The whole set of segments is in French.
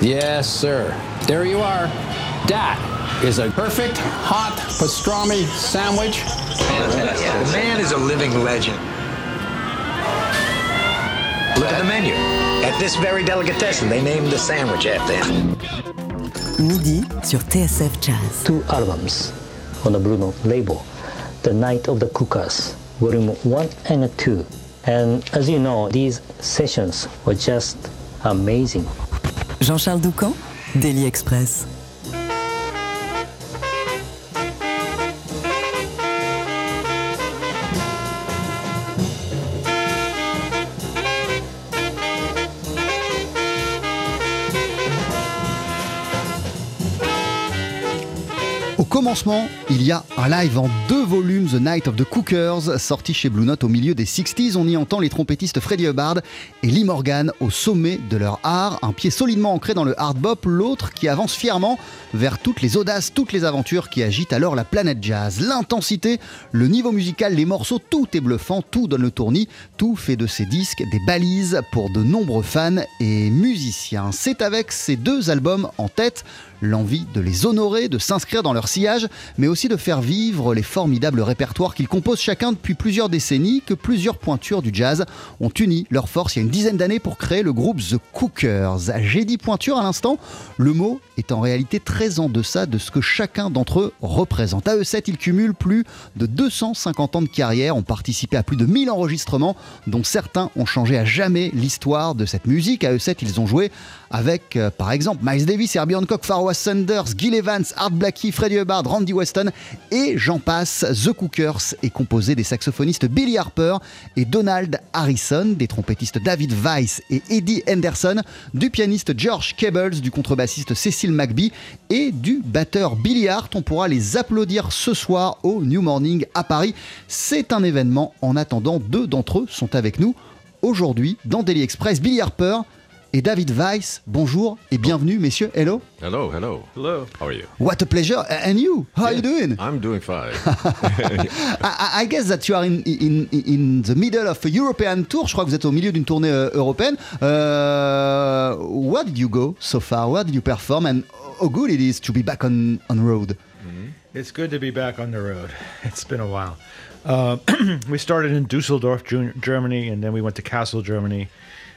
Yes, sir. There you are. That is a perfect hot pastrami sandwich. Fantastic. The man is a living legend. Look at the menu. At this very delicatessen, they named the sandwich after him. Midi sur TSF Jazz. Two albums on the Blue Note label The Night of the Cookers, Volume 1 and 2. And as you know, these sessions were just amazing. Jean-Charles Doucan, Daily Express. Commencement, il y a un live en deux volumes, The Night of the Cookers, sorti chez Blue Note au milieu des 60s. On y entend les trompettistes Freddie Hubbard et Lee Morgan au sommet de leur art, un pied solidement ancré dans le hard bop, l'autre qui avance fièrement vers toutes les audaces, toutes les aventures qui agitent alors la planète jazz. L'intensité, le niveau musical, les morceaux, tout est bluffant, tout donne le tournis, tout fait de ces disques des balises pour de nombreux fans et musiciens. C'est avec ces deux albums en tête l'envie de les honorer, de s'inscrire dans leur sillage, mais aussi de faire vivre les formidables répertoires qu'ils composent chacun depuis plusieurs décennies, que plusieurs pointures du jazz ont uni leur force il y a une dizaine d'années pour créer le groupe The Cookers. J'ai dit pointure à l'instant, le mot est en réalité très en deçà de ce que chacun d'entre eux représente. À eux 7, ils cumulent plus de 250 ans de carrière, ont participé à plus de 1000 enregistrements, dont certains ont changé à jamais l'histoire de cette musique. À eux 7, ils ont joué avec, euh, par exemple, Miles Davis, Herbie Hancock, Pharoah Sanders, Gil Evans, Art Blakey, Freddie Hubbard, Randy Weston et j'en passe. The Cookers est composé des saxophonistes Billy Harper et Donald Harrison, des trompettistes David Weiss et Eddie Henderson, du pianiste George Cables, du contrebassiste Cecil McBee et du batteur Billy Hart. On pourra les applaudir ce soir au New Morning à Paris. C'est un événement. En attendant, deux d'entre eux sont avec nous aujourd'hui dans Daily Express. Billy Harper et David Weiss. Bonjour et bienvenue, messieurs. Hello. Hello, hello. Hello. How are you? What a pleasure. And you? How are you doing? I'm doing fine. I, I guess that you are in, in, in the middle of a European tour. Je crois que vous êtes au milieu d'une tournée euh, européenne. Uh, where did you go so far? Where did you perform? And how good it is to be back on, on road? It's good to be back on the road. It's been a while. Uh, we started in Dusseldorf, Germany, and then we went to Kassel, Germany,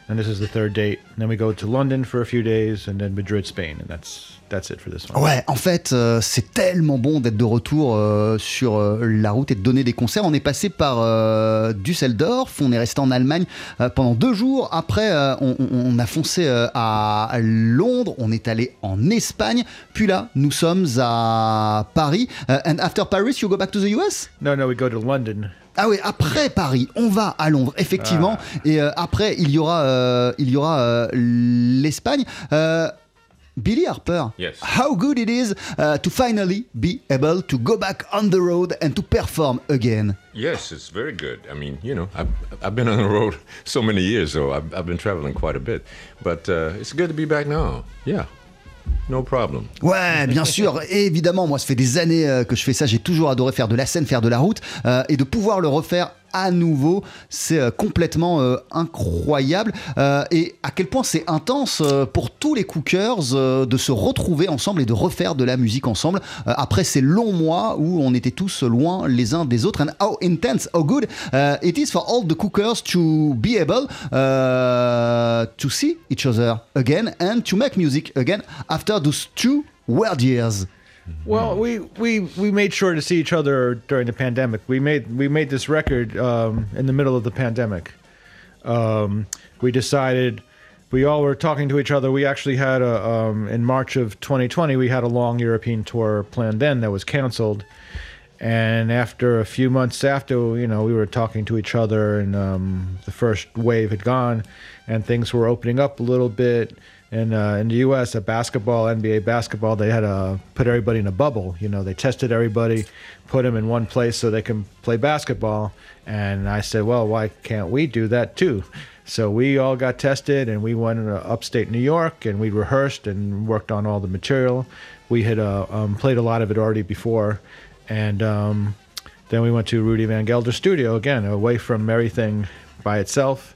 and this is the third date. And then we go to London for a few days, and then Madrid, Spain, and that's that's it for this one. Ouais, en fait, euh, c'est tellement bon d'être de retour euh, sur euh, la route et de donner des concerts. On est passé par Düsseldorf, on est resté en Allemagne pendant deux jours. Après, on, a foncé à Londres, on est allé en Espagne. Puis là, nous sommes à Paris. Euh, and after Paris, you go back to the US? No, no, we go to London. Ah oui, après Paris, on va à Londres, effectivement. Et euh, après, il y aura, euh, il y aura euh, l'Espagne. Euh, Billy Harper, Yes. how good it is uh, to finally be able to go back on the road and to perform again. yes, it's very good. I mean, you know, I've, I've been on the road so many years, so I've, I've been traveling quite a bit. But uh, it's good to be back now. Yeah, no problem. Ouais, bien sûr, évidemment, moi ça fait des années euh, que je fais ça, j'ai toujours adoré faire de la scène, faire de la route, euh, et de pouvoir le refaire à nouveau, c'est euh, complètement euh, incroyable. Euh, et à quel point c'est intense pour tous les cookers de se retrouver ensemble et de refaire de la musique ensemble après ces longs mois où on était tous loin les uns des autres. And how intense, how good it is for all the cookers to be able to see each other again and to make music again after those two weird years. Well, we, we we made sure to see each other during the pandemic. We made we made this record um, in the middle of the pandemic. Um, we decided we all were talking to each other. We actually had a um, in March of 2020 we had a long European tour planned then that was canceled. And after a few months after, you know, we were talking to each other, and um, the first wave had gone, and things were opening up a little bit. And uh, in the U.S., at basketball, NBA basketball, they had to put everybody in a bubble. You know, they tested everybody, put them in one place so they can play basketball. And I said, well, why can't we do that too? So we all got tested, and we went to upstate New York, and we rehearsed and worked on all the material. We had uh, um, played a lot of it already before, and um, then we went to Rudy Van Gelder's studio again, away from everything by itself,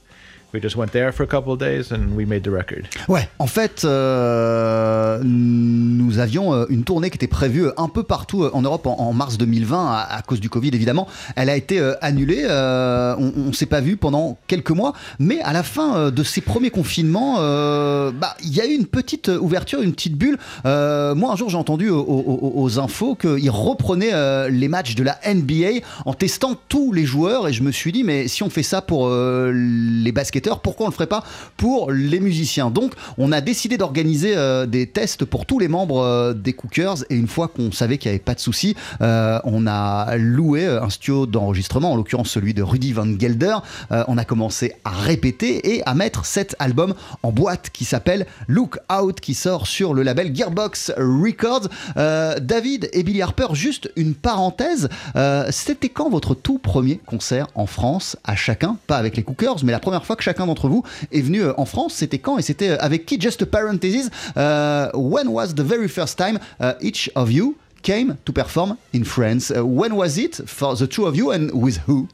we just went there for a couple of days and we made the record. Ouais, en fait, euh, nous avions euh, une tournée qui était prévue un peu partout euh, en Europe en, en mars 2020 à, à cause du Covid évidemment. Elle a été euh, annulée, euh, on, on s'est pas vu pendant quelques mois, mais à la fin euh, de ces premiers confinements, euh, bah il y a eu une petite ouverture, une petite bulle. Euh, moi un jour j'ai entendu aux, aux- aux infos qu'ils reprenaient euh, les matchs de la NBA en testant tous les joueurs et je me suis dit mais si on fait ça pour euh, les pourquoi on le ferait pas pour les musiciens Donc on a décidé d'organiser euh, des tests pour tous les membres euh, des Cookers et une fois qu'on savait qu'il n'y avait pas de souci, euh, on a loué un studio d'enregistrement, en l'occurrence celui de Rudy Van Gelder. On a commencé à répéter et à mettre cet album en boîte qui s'appelle Look Out qui sort sur le label Gearbox Records. David et Billy Harper, juste une parenthèse, c'était quand votre tout premier concert en France à chacun, pas avec les Cookers, mais la première fois que chacun d'entre vous est venu euh, en France, c'était quand et c'était euh, avec qui? Just a parenthesis, euh, when was the very first time uh, each of you came to perform in France? Uh, when was it for the two of you and with who?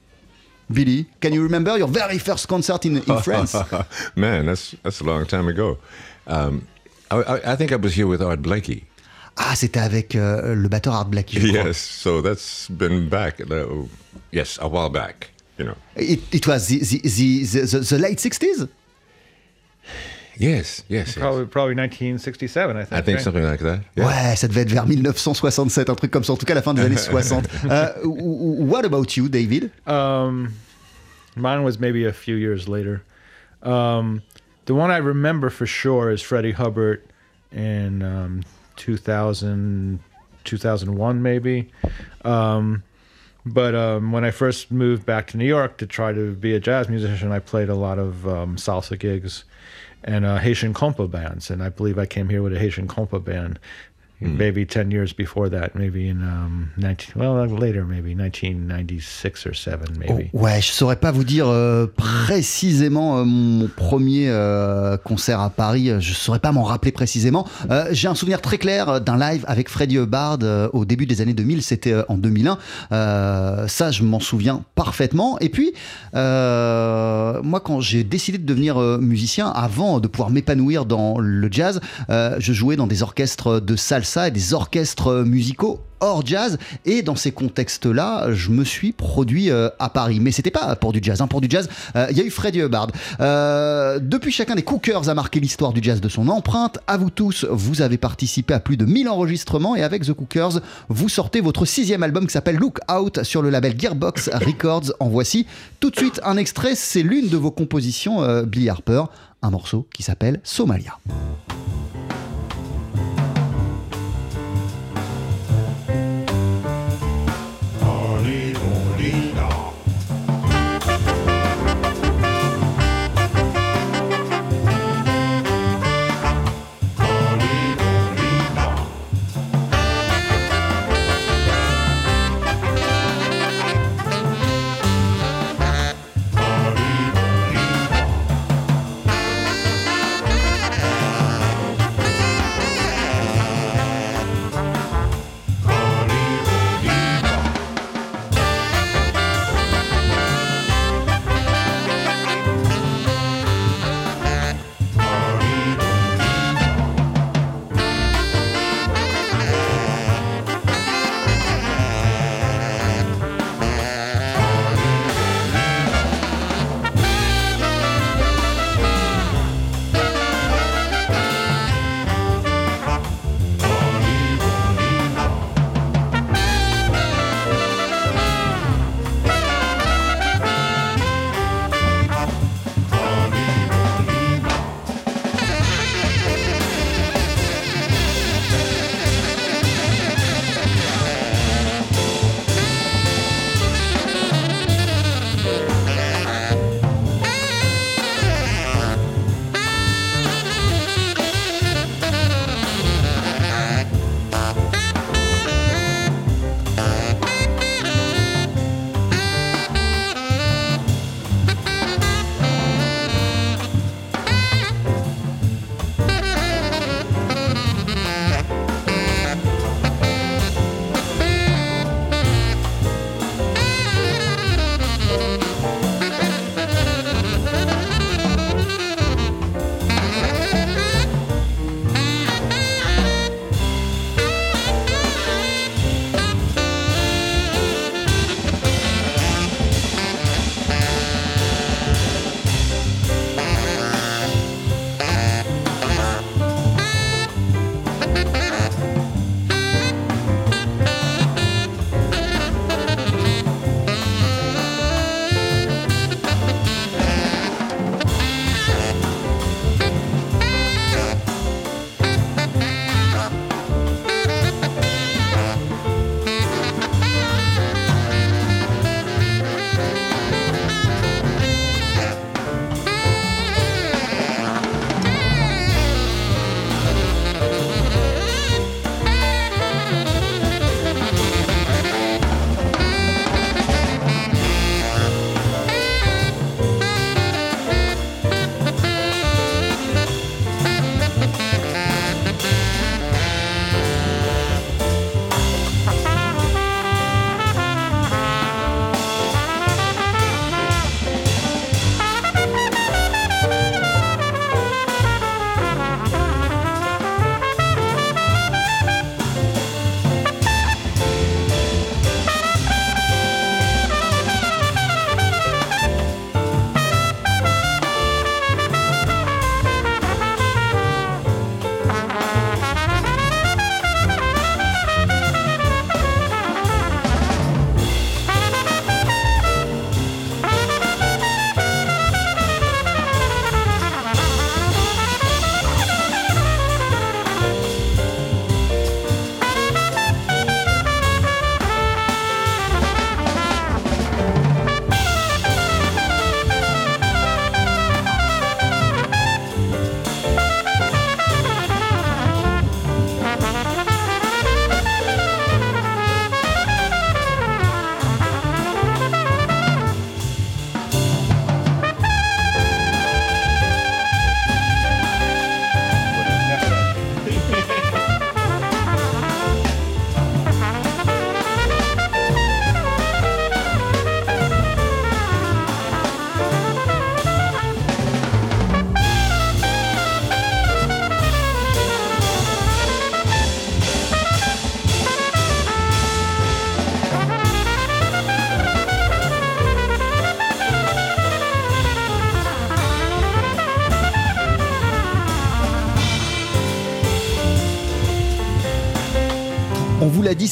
Billy, can you remember your very first concert in, in France? Man, that's that's a long time ago. Um, I, I, I think I was here with Art Blakey. Ah, c'était avec euh, le batteur Art Blakey. Yes, so that's been back. uh, yes, a while back. You know. It, it was the, the, the, the, the late 60s? Yes, yes. yes. Probably probably 1967, I think. I think right? something like that. Yeah. Ouais, ça devait être vers 1967, un truc comme ça, en tout cas la fin des années 60. Euh, what about you, David? Um, mine was maybe a few years later. Um, the one I remember for sure is Freddie Hubbard in um, 2000, 2001 maybe. Um, but um, when I first moved back to New York to try to be a jazz musician, I played a lot of um, salsa gigs and uh, Haitian compa bands. And I believe I came here with a Haitian compa band. Maybe ten years before that, maybe in um, nineteen. Well, later, maybe nineteen ninety six or seven, maybe. Oh, ouais, je saurais pas vous dire euh, précisément euh, mon premier euh, concert à Paris. Je saurais pas m'en rappeler précisément. J'ai un souvenir très clair d'un live avec Freddie Hubbard au début des années 2000. C'était en 2001. Euh, ça, je m'en souviens parfaitement. Et puis, moi, quand j'ai décidé de devenir musicien, avant de pouvoir m'épanouir dans le jazz, je jouais dans des orchestres de salsa et des orchestres musicaux hors jazz et dans ces contextes-là, je me suis produit euh, à Paris. Mais c'était pas pour du jazz. hein. Pour du jazz, euh, il y a eu Freddie Hubbard. Euh, depuis, chacun des Cookers a marqué l'histoire du jazz de son empreinte. À vous tous, vous avez participé à plus de 1000 enregistrements et avec The Cookers, vous sortez votre sixième album qui s'appelle Look Out sur le label Gearbox Records. En voici tout de suite un extrait. C'est l'une de vos compositions, euh, Billy Harper, un morceau qui s'appelle Somalia.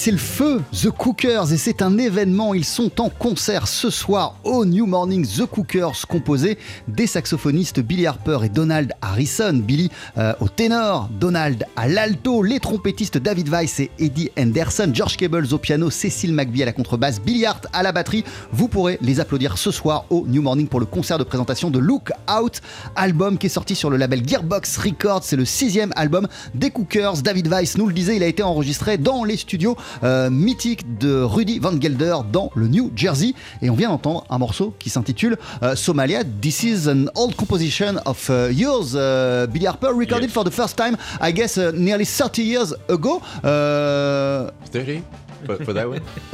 C'est le feu, The Cookers, et c'est un événement. Ils sont en concert ce soir au New Morning, The Cookers, composé des saxophonistes Billy Harper et Donald Harrison. Billy euh, au ténor, Donald à l'alto, les trompettistes David Weiss et Eddie Henderson, George Cables au piano, Cécile McBee à la contrebasse, Billy Hart à la batterie. Vous pourrez les applaudir ce soir au New Morning pour le concert de présentation de Look Out, album qui est sorti sur le label Gearbox Records. C'est le sixième album des Cookers. David Weiss nous le disait, il a été enregistré dans les studios euh, mythiques de Rudy Van Gelder dans le New Jersey. Et on vient d'entendre un morceau qui s'intitule euh, Somalia. This is an old composition of uh, yours, uh, Billy Harper, recorded Yes. for the first time, I guess, uh, nearly 30 years ago. Uh, 30 for, for that one?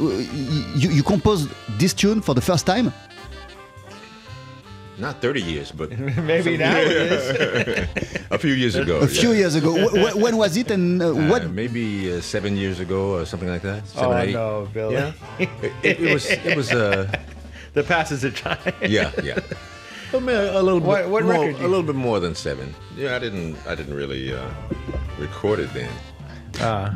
you, you composed this tune for the first time? Not 30 years, but Maybe now it is. a few years ago. A few yeah. years ago. Wh- wh- when was it and uh, Uh, what? maybe uh, seven years ago or something like that. Seven, Oh eight. no, Billy. Yeah, it, it, it was. It was. Uh, The passage of time. yeah, yeah. A, mi- a little What- bit what more, record a little bit more than seven. Yeah, I didn't. I didn't really uh, record it then.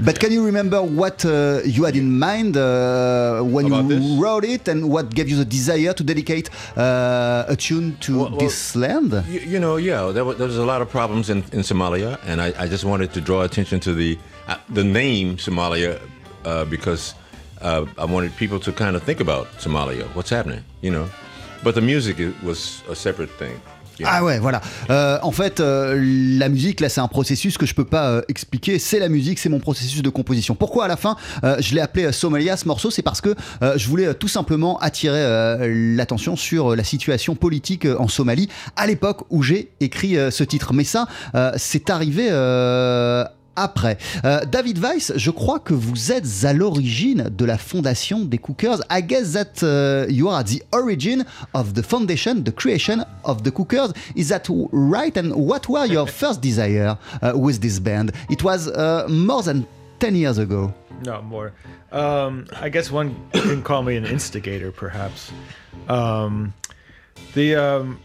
But can you remember what uh, you had in mind uh, when you this? wrote it and what gave you the desire to dedicate uh, a tune to Well- well, this land? You, you know, yeah, there, was, there was a lot of problems in, in Somalia, and I, I just wanted to draw attention to the uh, the name Somalia uh, because uh, I wanted people to kind of think about Somalia, what's happening, you know. But the music it was a separate thing. Ah ouais, voilà. Euh, en fait, euh, la musique, là, c'est un processus que je peux pas euh, expliquer. C'est la musique, c'est mon processus de composition. Pourquoi à la fin, je l'ai appelé Somalia, ce morceau? C'est parce que je voulais tout simplement attirer l'attention sur la situation politique en Somalie à l'époque où j'ai écrit ce titre. Mais ça, c'est arrivé. Après. Euh, David Weiss, je crois que vous êtes à l'origine de la fondation des Cookers. I guess that uh, you are at the origin of the foundation, the creation of the Cookers. Is that right? And what were your first desire uh, with this band? It was uh, more than 10 years ago. No more. Um, I guess one can call me an instigator, perhaps. Um, the um,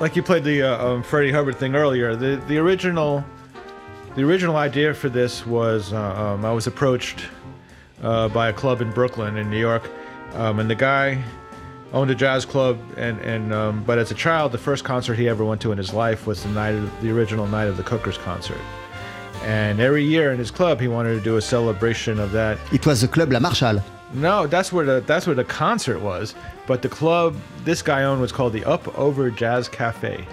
like you played the uh, um, Freddie Hubbard thing earlier. The the original the original idea for this was uh, um, I was approached uh, by a club in Brooklyn, in New York, um, and the guy owned a jazz club. And and um, but as a child, the first concert he ever went to in his life was the night of the original Night of the Cookers concert. And every year in his club, he wanted to do a celebration of that. It was the Club La Marshall. No, that's where the that's where the concert was. But the club this guy owned was called the Up Over Jazz Cafe,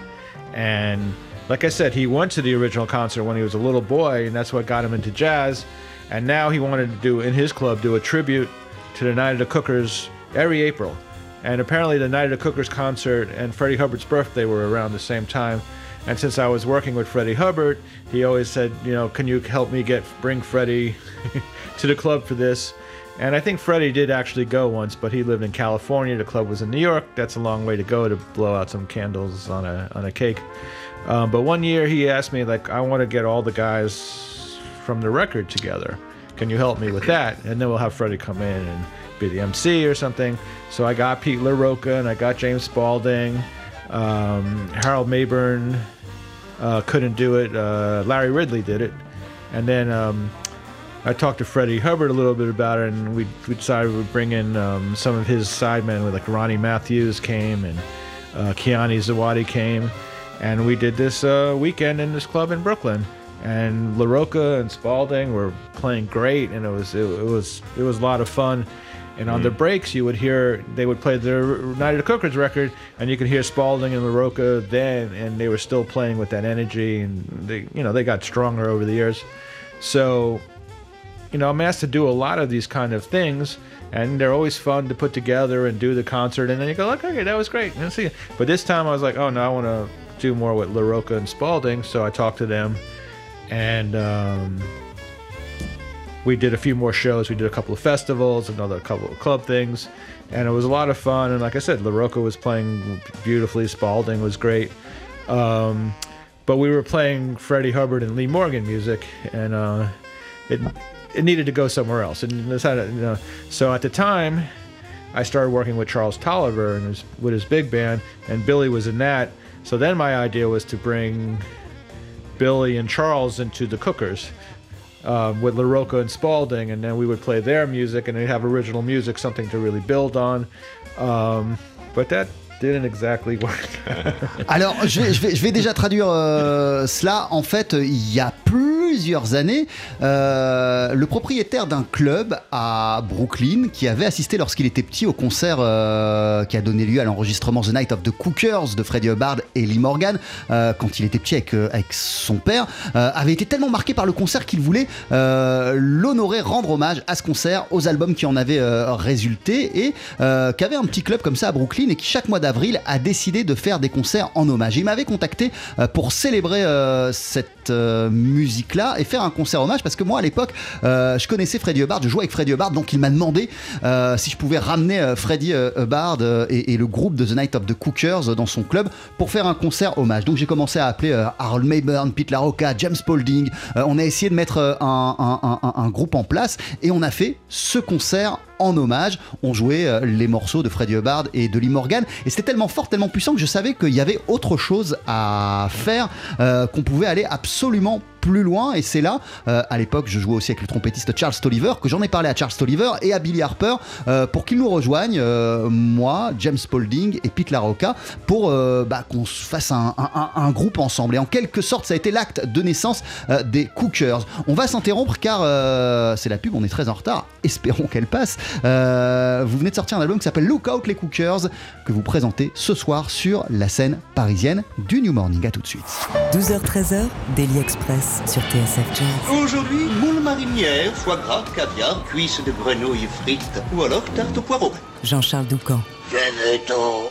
and like I said, he went to the original concert when he was a little boy, and that's what got him into jazz. And now he wanted to do in his club do a tribute to the Night of the Cookers every April. And apparently, the Night of the Cookers concert and Freddie Hubbard's birthday were around the same time. And since I was working with Freddie Hubbard, he always said, you know, can you help me get bring Freddie to the club for this? And I think Freddie did actually go once, but he lived in California. The club was in New York. That's a long way to go to blow out some candles on a on a cake. Um, but one year he asked me, like, I want to get all the guys from the record together. Can you help me with that? And then we'll have Freddie come in and be the MC or something. So I got Pete LaRocca and I got James Spalding. Um, Harold Mayburn uh, couldn't do it. Uh, Larry Ridley did it. And then um, I talked to Freddie Hubbard a little bit about it, and we, we decided we'd bring in um, some of his sidemen, like Ronnie Matthews came and uh, Kiani Zawadi came, and we did this uh, weekend in this club in Brooklyn. And LaRocca and Spalding were playing great, and it was it, it was it was a lot of fun. And on the breaks, you would hear they would play their Night of the Cookers record, and you could hear Spalding and LaRocca then, and they were still playing with that energy, and they you know they got stronger over the years. So you know, I'm asked to do a lot of these kind of things, and they're always fun to put together and do the concert. And then you go, like, okay, that was great. And see, but this time I was like, oh no, I want to do more with LaRocca and Spalding. So I talked to them, and um, we did a few more shows. We did a couple of festivals, another couple of club things, and it was a lot of fun. And like I said, LaRocca was playing beautifully. Spalding was great. Um, but we were playing Freddie Hubbard and Lee Morgan music, and uh, it it needed to go somewhere else. And you know, so at the time, I started working with Charles Tolliver and his, with his big band, and Billy was in that. So then my idea was to bring Billy and Charles into the Cookers. um, with LaRocca and Spalding, and then we would play their music, and they'd have original music, something to really build on. Um, but that didn't exactly work. Alors, je vais, je vais, je vais déjà traduire euh, cela. En fait, il y a plusieurs années, euh, le propriétaire d'un club à Brooklyn, qui avait assisté lorsqu'il était petit au concert euh, qui a donné lieu à l'enregistrement The Night of the Cookers de Freddie Hubbard et Lee Morgan, euh, quand il était petit avec, son père, avait été tellement marqué par le concert qu'il voulait l'honorer, rendre hommage à ce concert, aux albums qui en avaient résulté et qu'avait un petit club comme ça à Brooklyn et qui chaque mois d'avril a décidé de faire des concerts en hommage. Il m'avait contacté pour célébrer euh, euh, musique-là et faire un concert hommage parce que moi à l'époque euh, je connaissais Freddie Hubbard, je jouais avec Freddie Hubbard donc il m'a demandé euh, si je pouvais ramener euh, Hubbard et, le groupe de The Night of the Cookers dans son club pour faire un concert hommage. Donc j'ai commencé à appeler Harold Mayburn, Pete LaRocca, James Spalding. Euh, on a essayé de mettre un- un groupe en place et on a fait ce concert en hommage. On jouait euh, les morceaux de Freddie Hubbard et de Lee Morgan. Et c'était tellement fort, tellement puissant que je savais qu'il y avait autre chose à faire, euh, qu'on pouvait aller absolument plus loin et c'est là, euh, à l'époque je jouais aussi avec le trompettiste Charles Tolliver, que j'en ai parlé à Charles Tolliver et à Billy Harper euh, pour qu'ils nous rejoignent, euh, moi, James Spalding et Pete LaRocca, pour bah, qu'on se fasse un, groupe ensemble. Et en quelque sorte ça a été l'acte de naissance des Cookers. On va s'interrompre car c'est la pub, on est très en retard, espérons qu'elle passe. Vous venez de sortir un album qui s'appelle Lookout les Cookers, que vous présentez ce soir sur la scène parisienne du New Morning. À tout de suite. 12h-13h, Daily Express sur TSF Jazz. Aujourd'hui, moule marinière, foie gras, caviar, cuisses de grenouille frites ou alors tarte au poireau. Jean-Charles Doucan. Venez-t'en.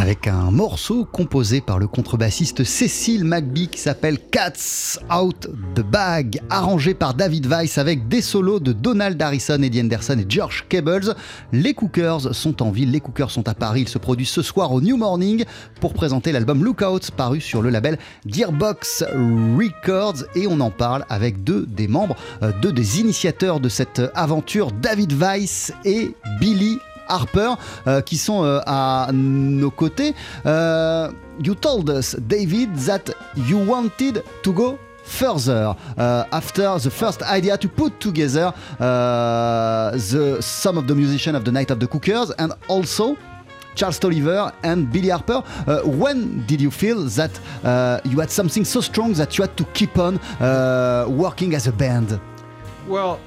Avec un morceau composé par le contrebassiste Cécile McBee qui s'appelle Cats Out the Bag, arrangé par David Weiss avec des solos de Donald Harrison, Eddie Anderson et George Cables. Les Cookers sont en ville, les Cookers sont à Paris, ils se produisent ce soir au New Morning pour présenter l'album Lookouts paru sur le label Gearbox Records et on en parle avec deux des membres, euh, deux des initiateurs de cette aventure, David Weiss et Billy Harper euh, qui sont euh, à nos côtés. Euh, you told us, David, that you wanted to go further uh, after the first idea to put together uh, the some of the musicians of the Night of the Cookers and also Charles Tolliver and Billy Harper. Uh, when did you feel that uh, you had something so strong that you had to keep on uh, working as a band? Well,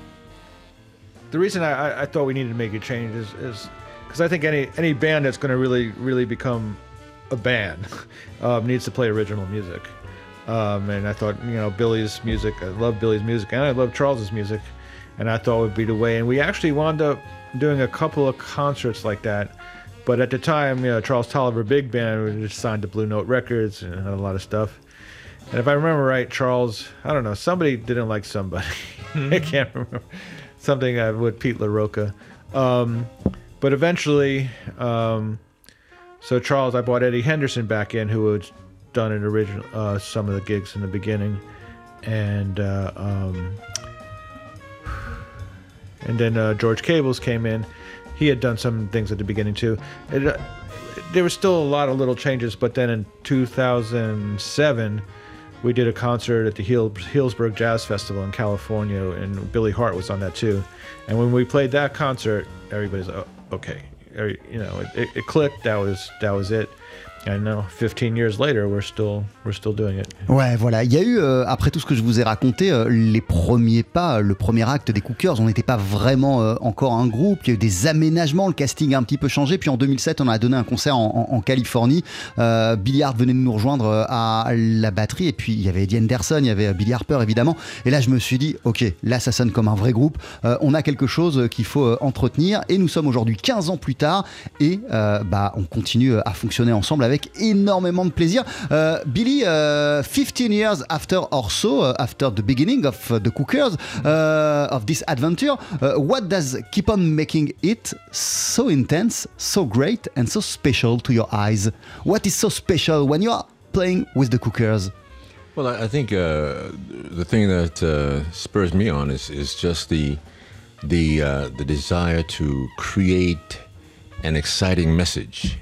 the reason I, I- thought we needed to make a change is is because I think any any band that's going to really really become a band um, needs to play original music. Um, and I thought, you know, Billy's music. I love Billy's music, and I love Charles's music, and I thought would be the way. And we actually wound up doing a couple of concerts like that. But at the time, you know, Charles Tolliver Big Band was just signed to Blue Note Records and had a lot of stuff. And if I remember right, Charles, I don't know, somebody didn't like somebody. I can't remember. Something uh, with Pete LaRocca. Um, but eventually, um, so Charles, I bought Eddie Henderson back in, who had done an original uh, some of the gigs in the beginning, and uh, um, and then uh, George Cables came in. He had done some things at the beginning too. It, uh, there was still a lot of little changes, but then in 2007, we did a concert at the Healdsburg Jazz Festival in California, and Billy Hart was on that too. And when we played that concert, everybody's oh, okay. You know, it, it clicked. That was that was it. And now, 15 years later, we're still we're still doing it. Ouais, voilà. Il y a eu, euh, après tout ce que je vous ai raconté, euh, les premiers pas, euh, le premier acte des Cookers, on n'était pas vraiment encore un groupe. Il y a eu des aménagements, le casting a un petit peu changé. Puis en 2007, on a donné un concert en, Californie. Billy Hart venait de nous rejoindre à la batterie. Et puis il y avait Eddie Anderson, il y avait Billy Harper évidemment. Et là, je me suis dit, ok, là, ça sonne comme un vrai groupe. On a quelque chose qu'il faut entretenir. Et nous sommes aujourd'hui 15 ans plus tard. Et bah, on continue à fonctionner ensemble avec énormément de plaisir. Euh, Billy, euh, 15 years after or so, uh, after the beginning of uh, the Cookers, uh, of this adventure, uh, what does keep on making it so intense, so great, and so special to your eyes? What is so special when you are playing with the Cookers? Well, I, think uh, the thing that spurs me on is, is just the the the desire to create an exciting message.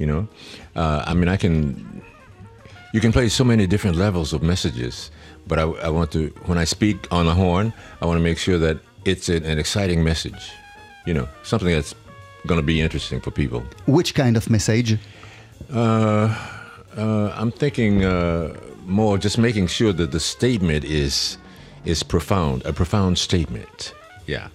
You know, uh, I mean, I can you can play so many different levels of messages, but I, I want to when I speak on the horn, I want to make sure that it's an, an exciting message. You know, something that's going to be interesting for people. Which kind of message? Uh, uh, I'm thinking uh, more just making sure that the statement is is profound, a profound statement. Yeah.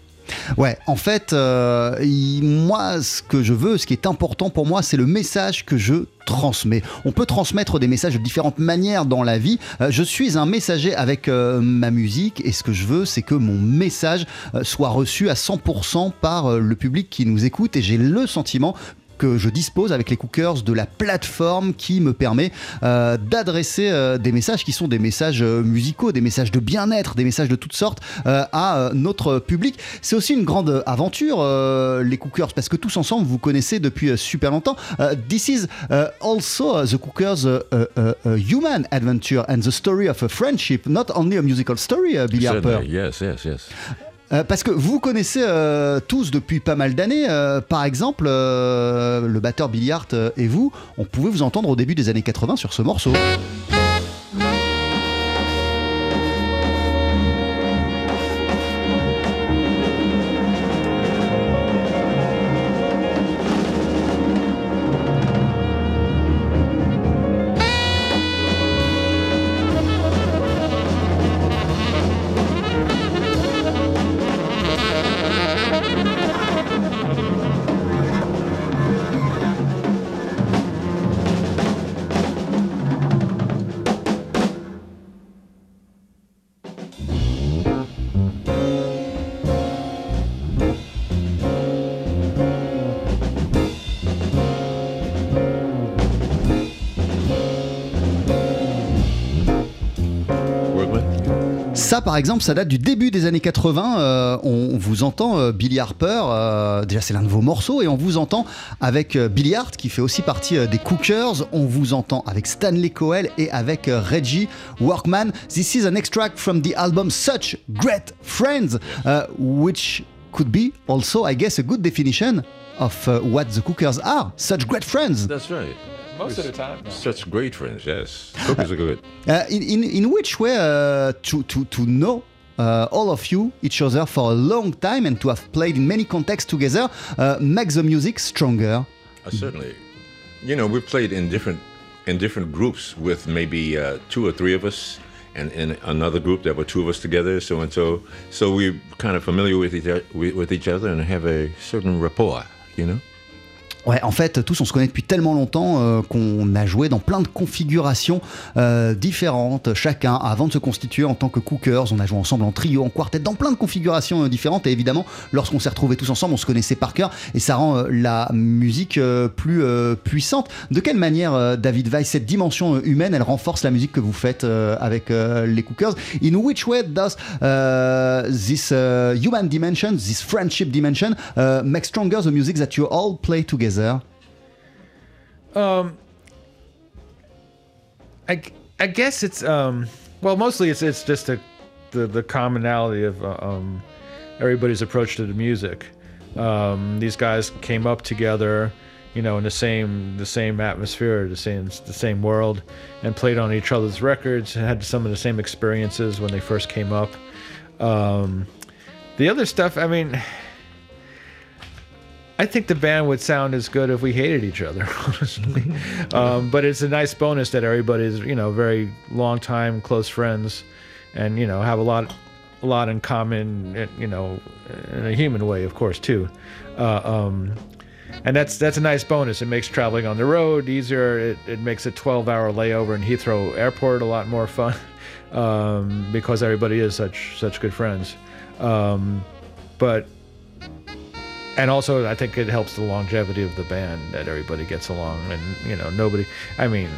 Ouais, en fait, euh, moi, ce que je veux, ce qui est important pour moi, c'est le message que je transmets. On peut transmettre des messages de différentes manières dans la vie. Euh, je suis un messager avec euh, ma musique et ce que je veux, c'est que mon message soit reçu à 100% par le public qui nous écoute et j'ai le sentiment que je dispose avec les Cookers de la plateforme qui me permet euh, d'adresser euh, des messages qui sont des messages euh, musicaux, des messages de bien-être, des messages de toutes sortes euh, à notre public. C'est aussi une grande aventure, les Cookers, parce que tous ensemble, vous connaissez depuis super longtemps. This is uh, also uh, the Cookers uh, uh, human adventure and the story of a friendship, not only a musical story, uh, Billy Harper. Yes, yes, yes. Euh, parce que vous connaissez euh, tous depuis pas mal d'années, euh, par exemple, le batteur euh, et vous, on pouvait vous entendre au début des années 80 sur ce morceau. Par exemple, ça date du début des années 80. Euh, on vous entend euh, Billy Harper, euh, déjà c'est l'un de vos morceaux, et on vous entend avec Billy Hart, qui fait aussi partie des Cookers. On vous entend avec Stanley Coel et avec Reggie Workman. This is an extract from the album Such Great Friends, which could be also, I guess, a good definition of uh, what the Cookers are. Such great friends. Most of the time. no. Such great friends, yes. Cookies are good. Uh, in, in, in which way uh, to, to, to know uh, all of you, each other for a long time and to have played in many contexts together uh, makes the music stronger? Uh, certainly. You know, we've played in different in different groups with maybe uh, two or three of us, and in another group there were two of us together. So and so, so we're kind of familiar with each, o- with with each other and have a certain rapport. You know. Ouais, en fait, tous on se connaît depuis tellement longtemps euh, qu'on a joué dans plein de configurations euh, différentes, chacun avant de se constituer en tant que Cookers. On a joué ensemble en trio, en quartet, dans plein de configurations euh, différentes. Et évidemment, lorsqu'on s'est retrouvés tous ensemble, on se connaissait par cœur et ça rend euh, la musique euh, plus puissante. De quelle manière, David Weiss, cette dimension humaine, elle renforce la musique que vous faites avec les Cookers? In which way does uh, this uh, human dimension, this friendship dimension, make stronger the music that you all play together? Um, I, I guess it's um, well, mostly it's it's just a, the the commonality of uh, um, everybody's approach to the music. Um, these guys came up together, you know, in the same the same atmosphere, the same the same world, and played on each other's records. Had some of the same experiences when they first came up. Um, the other stuff, I mean. I think the band would sound as good if we hated each other, honestly. um, but it's a nice bonus that everybody's, you know, very long time close friends, and you know, have a lot, a lot in common. eh, You know, in a human way, of course, too. Uh, um, and that's that's a nice bonus. It makes traveling on the road easier. It, it makes a 12-hour layover in Heathrow Airport a lot more fun um, because everybody is such such good friends. Um, but and also I think it helps the longevity of the band that everybody gets along and you know nobody I mean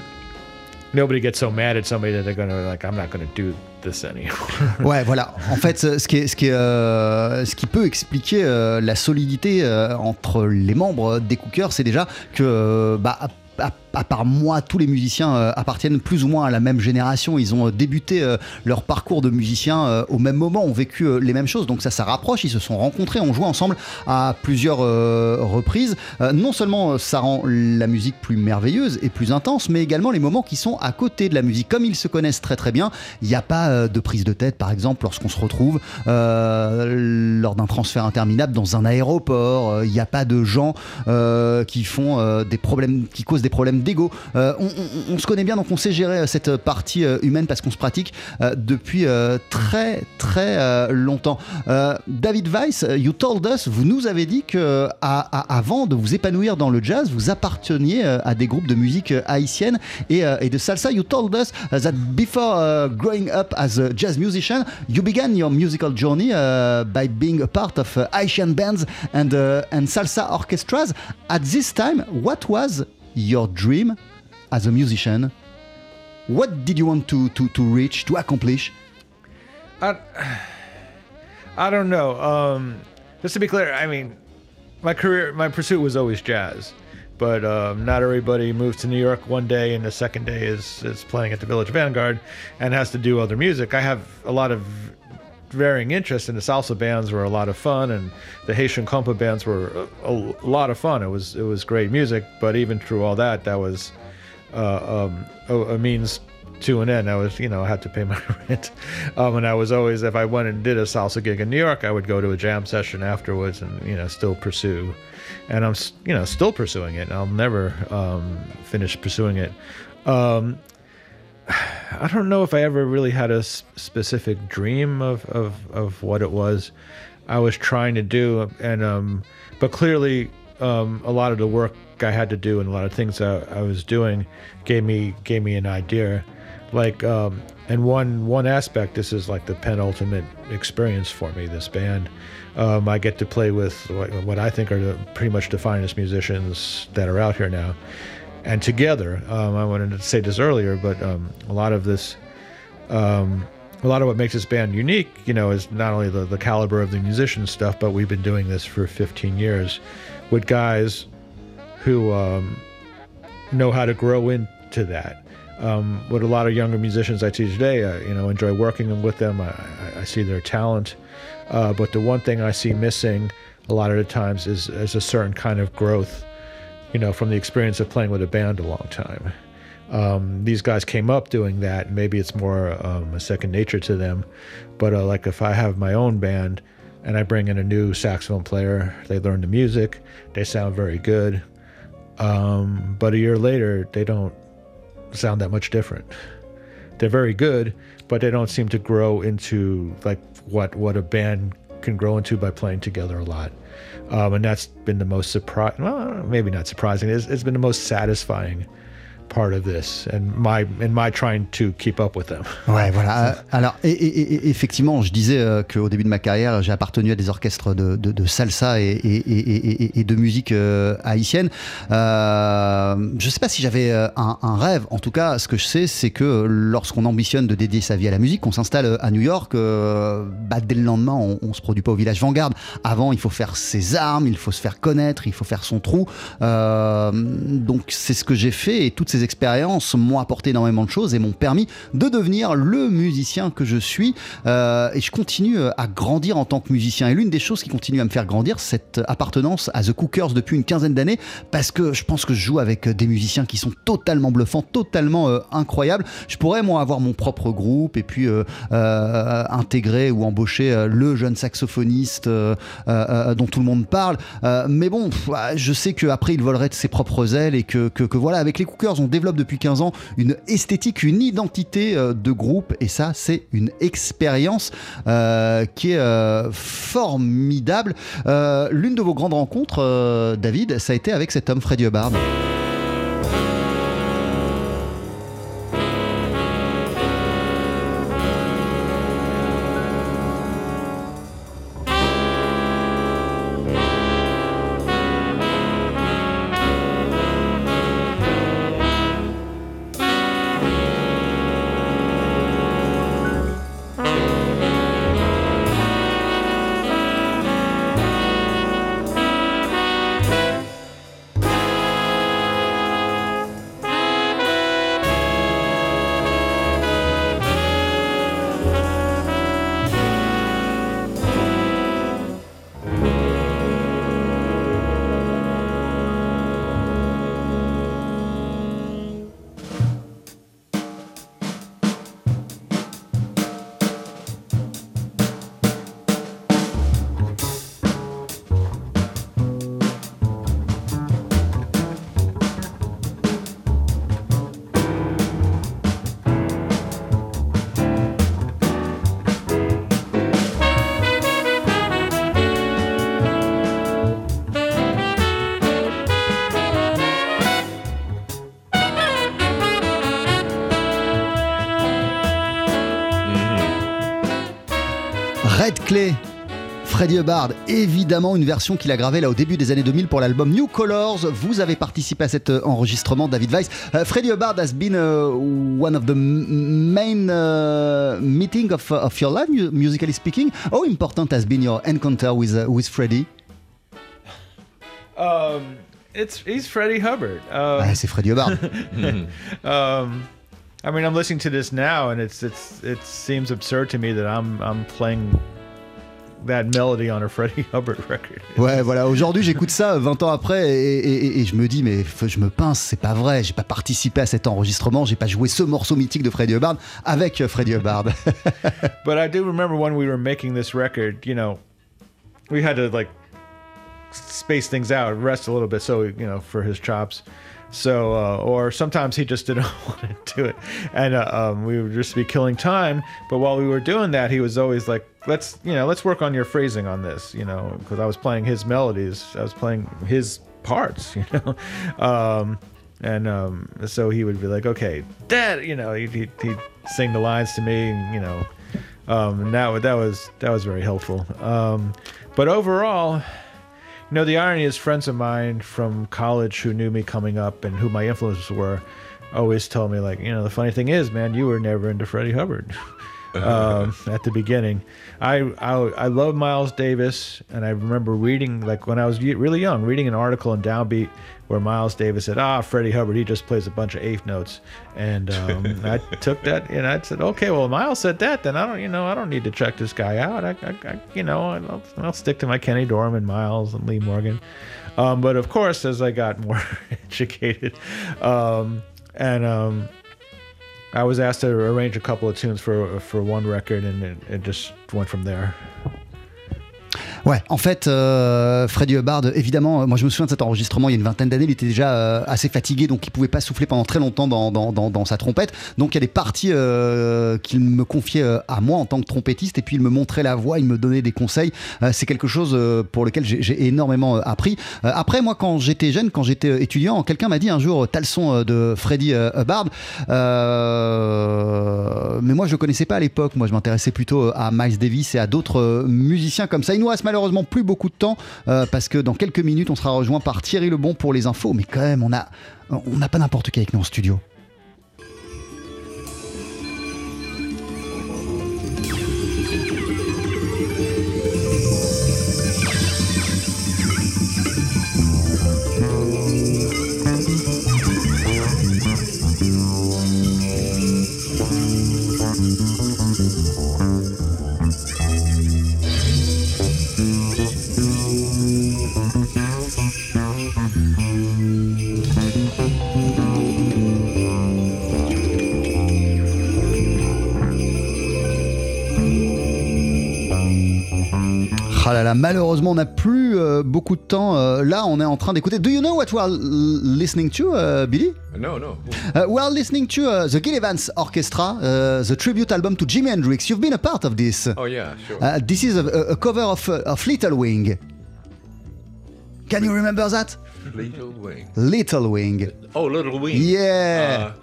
nobody gets so mad at somebody that they're gonna like I'm not gonna do this anymore. Ouais, voilà. En fait, ce qui, est, ce qui, est, euh, ce qui peut expliquer euh, la solidité euh, entre les membres des Cookers, c'est déjà que, euh, bah, à, à- part moi, tous les musiciens euh, appartiennent plus ou moins à la même génération. Ils ont euh, débuté euh, leur parcours de musiciens au même moment, ont vécu les mêmes choses. Donc ça, ça rapproche. Ils se sont rencontrés, ont joué ensemble à plusieurs reprises. Non seulement ça rend la musique plus merveilleuse et plus intense, mais également les moments qui sont à côté de la musique. Comme ils se connaissent très très bien, il n'y a pas de prise de tête, par exemple, lorsqu'on se retrouve lors d'un transfert interminable dans un aéroport. Il n'y a pas de gens qui font des problèmes, qui causent des problèmes Euh, on, se connaît bien, donc on sait gérer euh, cette partie euh, humaine parce qu'on se pratique depuis très très longtemps. David Weiss, you told us, vous nous avez dit que avant de vous épanouir dans le jazz, vous apparteniez à des groupes de musique haïtienne et, de salsa. You told us that before uh, growing up as a jazz musician, you began your musical journey uh, by being a part of uh, Haitian bands and uh, and salsa orchestras. At this time, what was your dream as a musician? What did you want to, to, to reach, to accomplish? I, I don't know. Um, just to be clear, I mean, my career, my pursuit was always jazz, but um, not everybody moves to New York one day and the second day is is playing at the Village Vanguard and has to do other music. I have a lot of varying interests, and the salsa bands were a lot of fun, and the Haitian compa bands were a, a lot of fun. It was it was great music, but even through all that, that was uh, um, a, a means to an end. I was, you know, I had to pay my rent. Um, and I was always, if I went and did a salsa gig in New York, I would go to a jam session afterwards and, you know, still pursue. And I'm, you know, still pursuing it. I'll never um, finish pursuing it. Um, I don't know if I ever really had a specific dream of, of, of what it was I was trying to do, and um, but clearly um, a lot of the work I had to do and a lot of things I, I was doing gave me gave me an idea, like um, and one one aspect this is like the penultimate experience for me. This band, um, I get to play with what, what I think are the, pretty much the finest musicians that are out here now and together um, i wanted to say this earlier but um, a lot of this um, a lot of what makes this band unique, you know, is not only the, the caliber of the musician stuff, but we've been doing this for 15 years with guys who um, know how to grow into that. Um, with a lot of younger musicians I see today, I, you know, enjoy working with them. I, I, I see their talent, uh, but the one thing I see missing a lot of the times is, is a certain kind of growth, you know, from the experience of playing with a band a long time um, these guys came up doing that. Maybe it's more um, a second nature to them. But uh, like if I have my own band and I bring in a new saxophone player, they learn the music, they sound very good. Um, but a year later, they don't sound that much different. They're very good, but they don't seem to grow into like what what a band can grow into by playing together a lot. Um, and that's been the most surprising. Well, maybe not surprising. It's, it's been the most satisfying part of this and my and my trying to keep up with them. Ouais, voilà. Alors, effectivement, je disais euh, qu'au début de ma carrière, j'ai appartenu à des orchestres de, salsa et, de musique euh, haïtienne. Euh, je ne sais pas si j'avais un, rêve. En tout cas, ce que je sais, c'est que lorsqu'on ambitionne de dédier sa vie à la musique, on s'installe à New York, bah, dès le lendemain, on, ne se produit pas au village Vanguard. Avant, il faut faire ses armes, il faut se faire connaître, il faut faire son trou. donc, c'est ce que j'ai fait et toutes ces expériences m'ont apporté énormément de choses et m'ont permis de devenir le musicien que je suis. Euh, et je continue euh, à grandir en tant que musicien. Et l'une des choses qui continue à me faire grandir, cette appartenance à The Cookers depuis une quinzaine d'années, parce que je pense que je joue avec des musiciens qui sont totalement bluffants, totalement euh, incroyables. Je pourrais moi avoir mon propre groupe et puis intégrer ou embaucher le jeune saxophoniste dont tout le monde parle. mais bon, je sais qu'après il volerait de ses propres ailes et que, que, que voilà, avec les Cookers, on développe depuis 15 ans une esthétique, une identité euh, de groupe et ça c'est une expérience euh, qui est euh, formidable. L'une de vos grandes rencontres, David, ça a été avec cet homme Freddy Hubbard. Red Clay. Freddie Hubbard, évidemment une version qu'il a gravée là au début des années 2000 pour l'album New Colors. Vous avez participé à cet euh, enregistrement, David Weiss. Uh, Freddie Hubbard has been uh, one of the main uh, meeting of, of your life, musically speaking. How important has been your encounter with with Freddie? Um, it's he's Freddie Hubbard. Um, ouais, c'est Freddie Hubbard. um, I mean, I'm listening to this now, and it's it's it seems absurd to me that I'm I'm playing that melody on a Freddie Hubbard record. Ouais, voilà. Aujourd'hui, j'écoute ça 20 ans après et, et, je me dis, mais je me pince, c'est pas vrai. J'ai pas participé à cet enregistrement. J'ai pas joué ce morceau mythique de Freddie Hubbard avec Freddie Hubbard. But I do remember when we were making this record, you know, we had to like space things out, rest a little bit, so you know, for his chops. So, uh, or sometimes he just didn't want to do it, and uh, um, we would just be killing time. But while we were doing that, he was always like, "Let's, you know, let's work on your phrasing on this," you know, because I was playing his melodies, I was playing his parts, you know, um, and um, so he would be like, "Okay, Dad," you know, he'd, he'd, he'd sing the lines to me, and, you know, um, and that that was that was very helpful. Um, but overall you know, the irony is friends of mine from college who knew me coming up and who my influences were always tell me, like, you know, the funny thing is, man, you were never into Freddie Hubbard. um, at the beginning. I, I I love Miles Davis, and I remember reading like when I was really young, reading an article in Downbeat where Miles Davis said, "Ah, Freddie Hubbard, he just plays a bunch of eighth notes," and um, I took that and I said, "Okay, well, Miles said that, then I don't, you know, I don't need to check this guy out. I, I, I you know, I'll, I'll stick to my Kenny Dorman, Miles, and Lee Morgan." Um, but of course, as I got more educated, um, and um, I was asked to arrange a couple of tunes for for one record, and it, it just went from there. Ouais, en fait, euh, Freddie Hubbard, évidemment, euh, moi je me souviens de cet enregistrement il y a une vingtaine d'années, il était déjà euh, assez fatigué, donc il pouvait pas souffler pendant très longtemps dans, dans, dans, dans sa trompette. Donc il y a des parties euh, qu'il me confiait euh, à moi en tant que trompettiste, et puis il me montrait la voix, il me donnait des conseils. C'est quelque chose pour lequel j'ai- énormément appris. Après, moi, quand j'étais jeune, quand j'étais étudiant, quelqu'un m'a dit un jour, t'as le son de Freddie euh, Hubbard, mais moi je connaissais pas à l'époque. Moi je m'intéressais plutôt à Miles Davis et à d'autres musiciens comme ça. Il nous malheureusement plus beaucoup de temps euh, parce que dans quelques minutes on sera rejoint par Thierry Lebon pour les infos. Mais quand même, on a on n'a pas n'importe qui avec nous en studio. Ah là là, malheureusement, on n'a plus euh, beaucoup de temps. Euh, là, on est en train d'écouter. Do you know what we're listening to, uh, Billy? No, no. Uh, we're listening to uh, the Gil Evans Orchestra, uh, the tribute album to Jimi Hendrix. You've been a part of this. Oh yeah, sure. Uh, this is a, a- cover of, of Little Wing. Can you remember that? Little Wing. Little Wing. Oh, Little Wing. Yeah.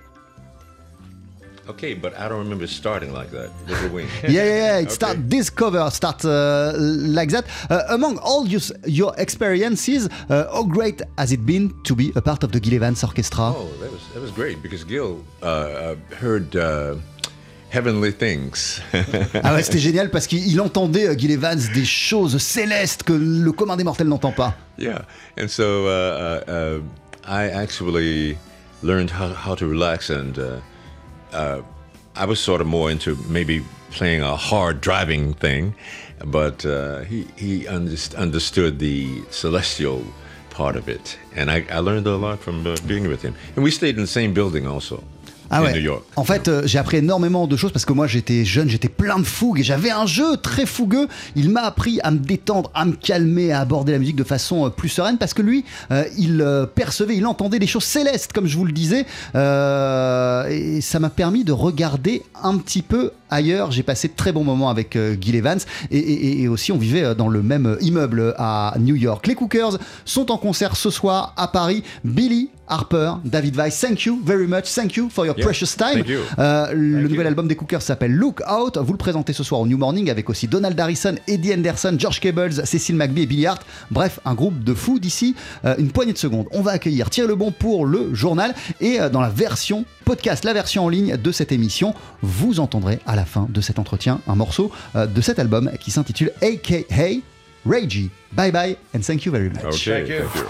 Uh, okay, but I don't remember starting like that. Wing. yeah, yeah, yeah. It Okay. start this cover start uh, like that. Uh, among all your, your experiences, uh, how great has it been to be a part of the Gil Evans Orchestra? Oh, that was that was great because Gil uh, uh, heard uh, heavenly things. Ah ouais, c'était génial parce qu'il entendait euh, Gil Evans des choses célestes que le commun des mortels n'entend pas. yeah, and so uh, uh, uh, I actually learned how, how to relax, and uh, uh, I was sort of more into maybe playing a hard driving thing, but uh, he he underst- understood the celestial part of it, and I, I learned a lot from uh, being with him. And we stayed in the same building also Ah ouais. New York. En fait, euh, j'ai appris énormément de choses parce que moi j'étais jeune, j'étais plein de fougue et j'avais un jeu très fougueux. Il m'a appris à me détendre, à me calmer, à aborder la musique de façon euh, plus sereine parce que lui, euh, il percevait, il entendait des choses célestes, comme je vous le disais. Et ça m'a permis de regarder un petit peu ailleurs. J'ai passé de très bons moments avec euh, Gil Evans et, et- et aussi on vivait euh, dans le même immeuble à New York. Les Cookers sont en concert ce soir à Paris. Billy Harper, David Weiss, thank you very much, thank you for your Yeah, precious time. you. Euh, le Thank nouvel you. album des Cookers s'appelle Look Out. Vous le présentez ce soir au New Morning avec aussi Donald Harrison, Eddie Anderson, George Cables, Cecil McBee et Billy Hart. Bref, un groupe de fous d'ici euh, une poignée de secondes. On va accueillir Thierry Lebon pour le journal et euh, dans la version podcast, la version en ligne de cette émission, vous entendrez à la fin de cet entretien un morceau euh, de cet album qui s'intitule AKA Ragey. Bye bye and thank you very much. Okay, thank you.